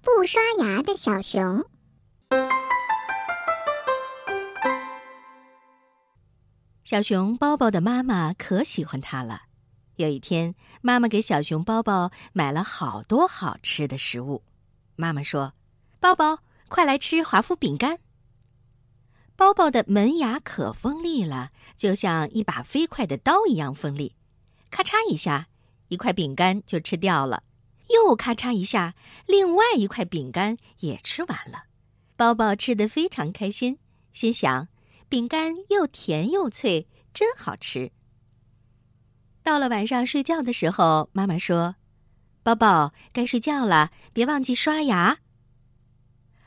不刷牙的小熊。小熊包包的妈妈可喜欢它了。有一天，妈妈给小熊包包买了好多好吃的食物。妈妈说：“包包，快来吃华夫饼干。”包包的门牙可锋利了，就像一把飞快的刀一样锋利。咔嚓一下，一块饼干就吃掉了；又咔嚓一下，另外一块饼干也吃完了。包包吃得非常开心，心想。饼干又甜又脆，真好吃。到了晚上睡觉的时候，妈妈说：“包包该睡觉了，别忘记刷牙。”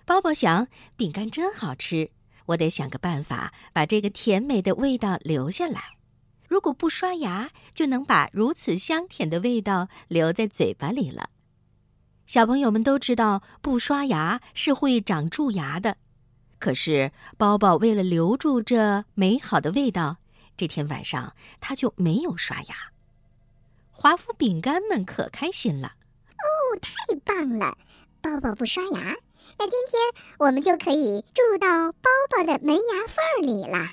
包包想，饼干真好吃，我得想个办法把这个甜美的味道留下来。如果不刷牙，就能把如此香甜的味道留在嘴巴里了。小朋友们都知道，不刷牙是会长蛀牙的。可是，包包为了留住这美好的味道，这天晚上他就没有刷牙。华夫饼干们可开心了，哦，太棒了！包包不刷牙，那今天我们就可以住到包包的门牙缝里了。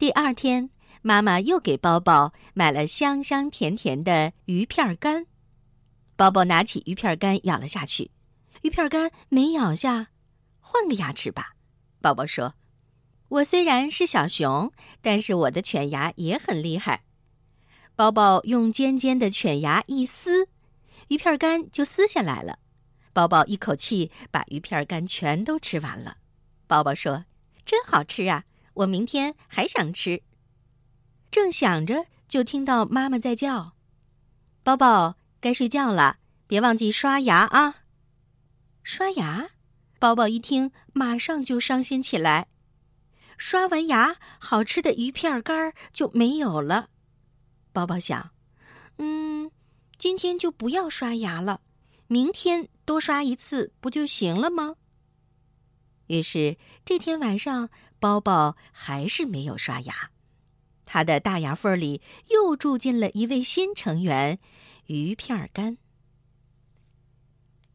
第二天，妈妈又给包包买了香香甜甜的鱼片干。宝宝拿起鱼片干咬了下去，鱼片干没咬下。换个牙齿吧，宝宝说：“我虽然是小熊，但是我的犬牙也很厉害。”宝宝用尖尖的犬牙一撕，鱼片干就撕下来了。宝宝一口气把鱼片干全都吃完了。宝宝说：“真好吃啊，我明天还想吃。”正想着，就听到妈妈在叫：“宝宝该睡觉了，别忘记刷牙啊！”刷牙。宝宝一听，马上就伤心起来。刷完牙，好吃的鱼片干就没有了。宝宝想：“嗯，今天就不要刷牙了，明天多刷一次不就行了吗？”于是这天晚上，宝宝还是没有刷牙。他的大牙缝里又住进了一位新成员——鱼片干。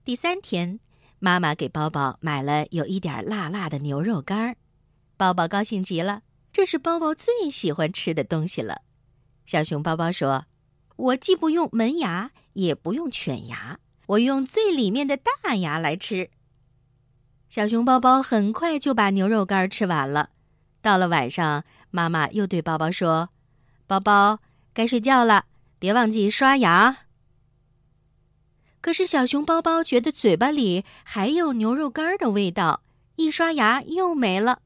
第三天。妈妈给包包买了有一点辣辣的牛肉干儿，包包高兴极了，这是包包最喜欢吃的东西了。小熊包包说：“我既不用门牙，也不用犬牙，我用最里面的大牙来吃。”小熊包包很快就把牛肉干吃完了。到了晚上，妈妈又对包包说：“包包该睡觉了，别忘记刷牙。”可是小熊包包觉得嘴巴里还有牛肉干的味道，一刷牙又没了。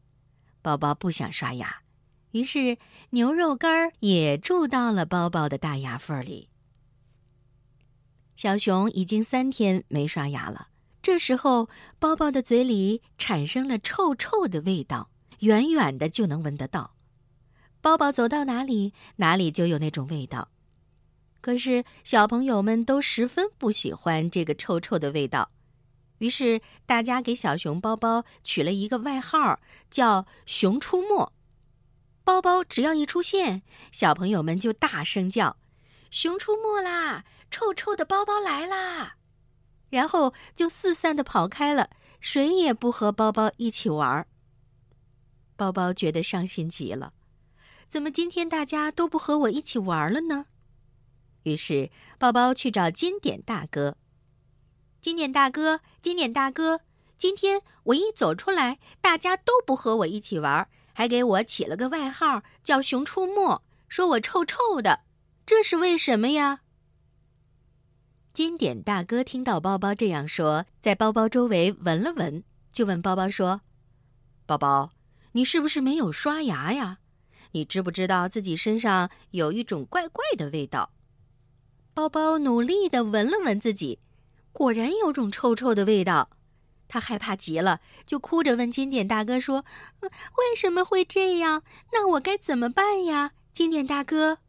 包包不想刷牙，于是牛肉干也住到了包包的大牙缝里。小熊已经三天没刷牙了，这时候包包的嘴里产生了臭臭的味道，远远的就能闻得到。包包走到哪里，哪里就有那种味道。可是小朋友们都十分不喜欢这个臭臭的味道，于是大家给小熊包包取了一个外号，叫“熊出没”。包包只要一出现，小朋友们就大声叫：“熊出没啦！臭臭的包包来啦！”然后就四散的跑开了，谁也不和包包一起玩。包包觉得伤心极了，怎么今天大家都不和我一起玩了呢？于是，包包去找金典大哥。金典大哥，金典大哥，今天我一走出来，大家都不和我一起玩，还给我起了个外号叫“熊出没”，说我臭臭的，这是为什么呀？金典大哥听到包包这样说，在包包周围闻了闻，就问包包说：“包包，你是不是没有刷牙呀？你知不知道自己身上有一种怪怪的味道？”包包努力的闻了闻自己，果然有种臭臭的味道。他害怕极了，就哭着问金典大哥说：“为什么会这样？那我该怎么办呀？”金典大哥。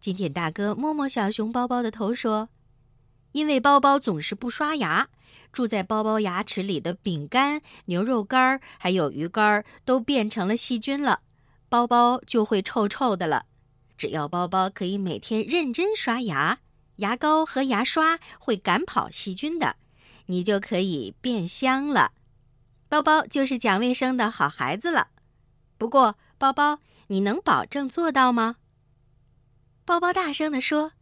金典大哥摸摸小熊包包的头说：“因为包包总是不刷牙，住在包包牙齿里的饼干、牛肉干还有鱼干都变成了细菌了，包包就会臭臭的了。”只要包包可以每天认真刷牙，牙膏和牙刷会赶跑细菌的，你就可以变香了。包包就是讲卫生的好孩子了。不过，包包，你能保证做到吗？包包大声地说：“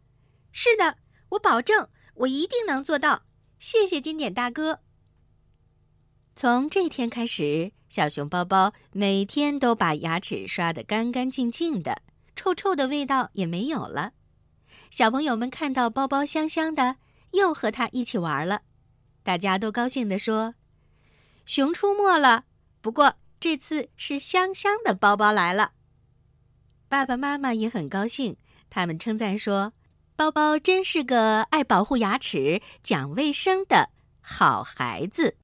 是的，我保证，我一定能做到。谢谢金点大哥。”从这天开始，小熊包包每天都把牙齿刷得干干净净的，臭臭的味道也没有了。小朋友们看到包包香香的，又和他一起玩了。大家都高兴地说：“熊出没了！”不过这次是香香的包包来了。爸爸妈妈也很高兴，他们称赞说：“包包真是个爱保护牙齿、讲卫生的好孩子。”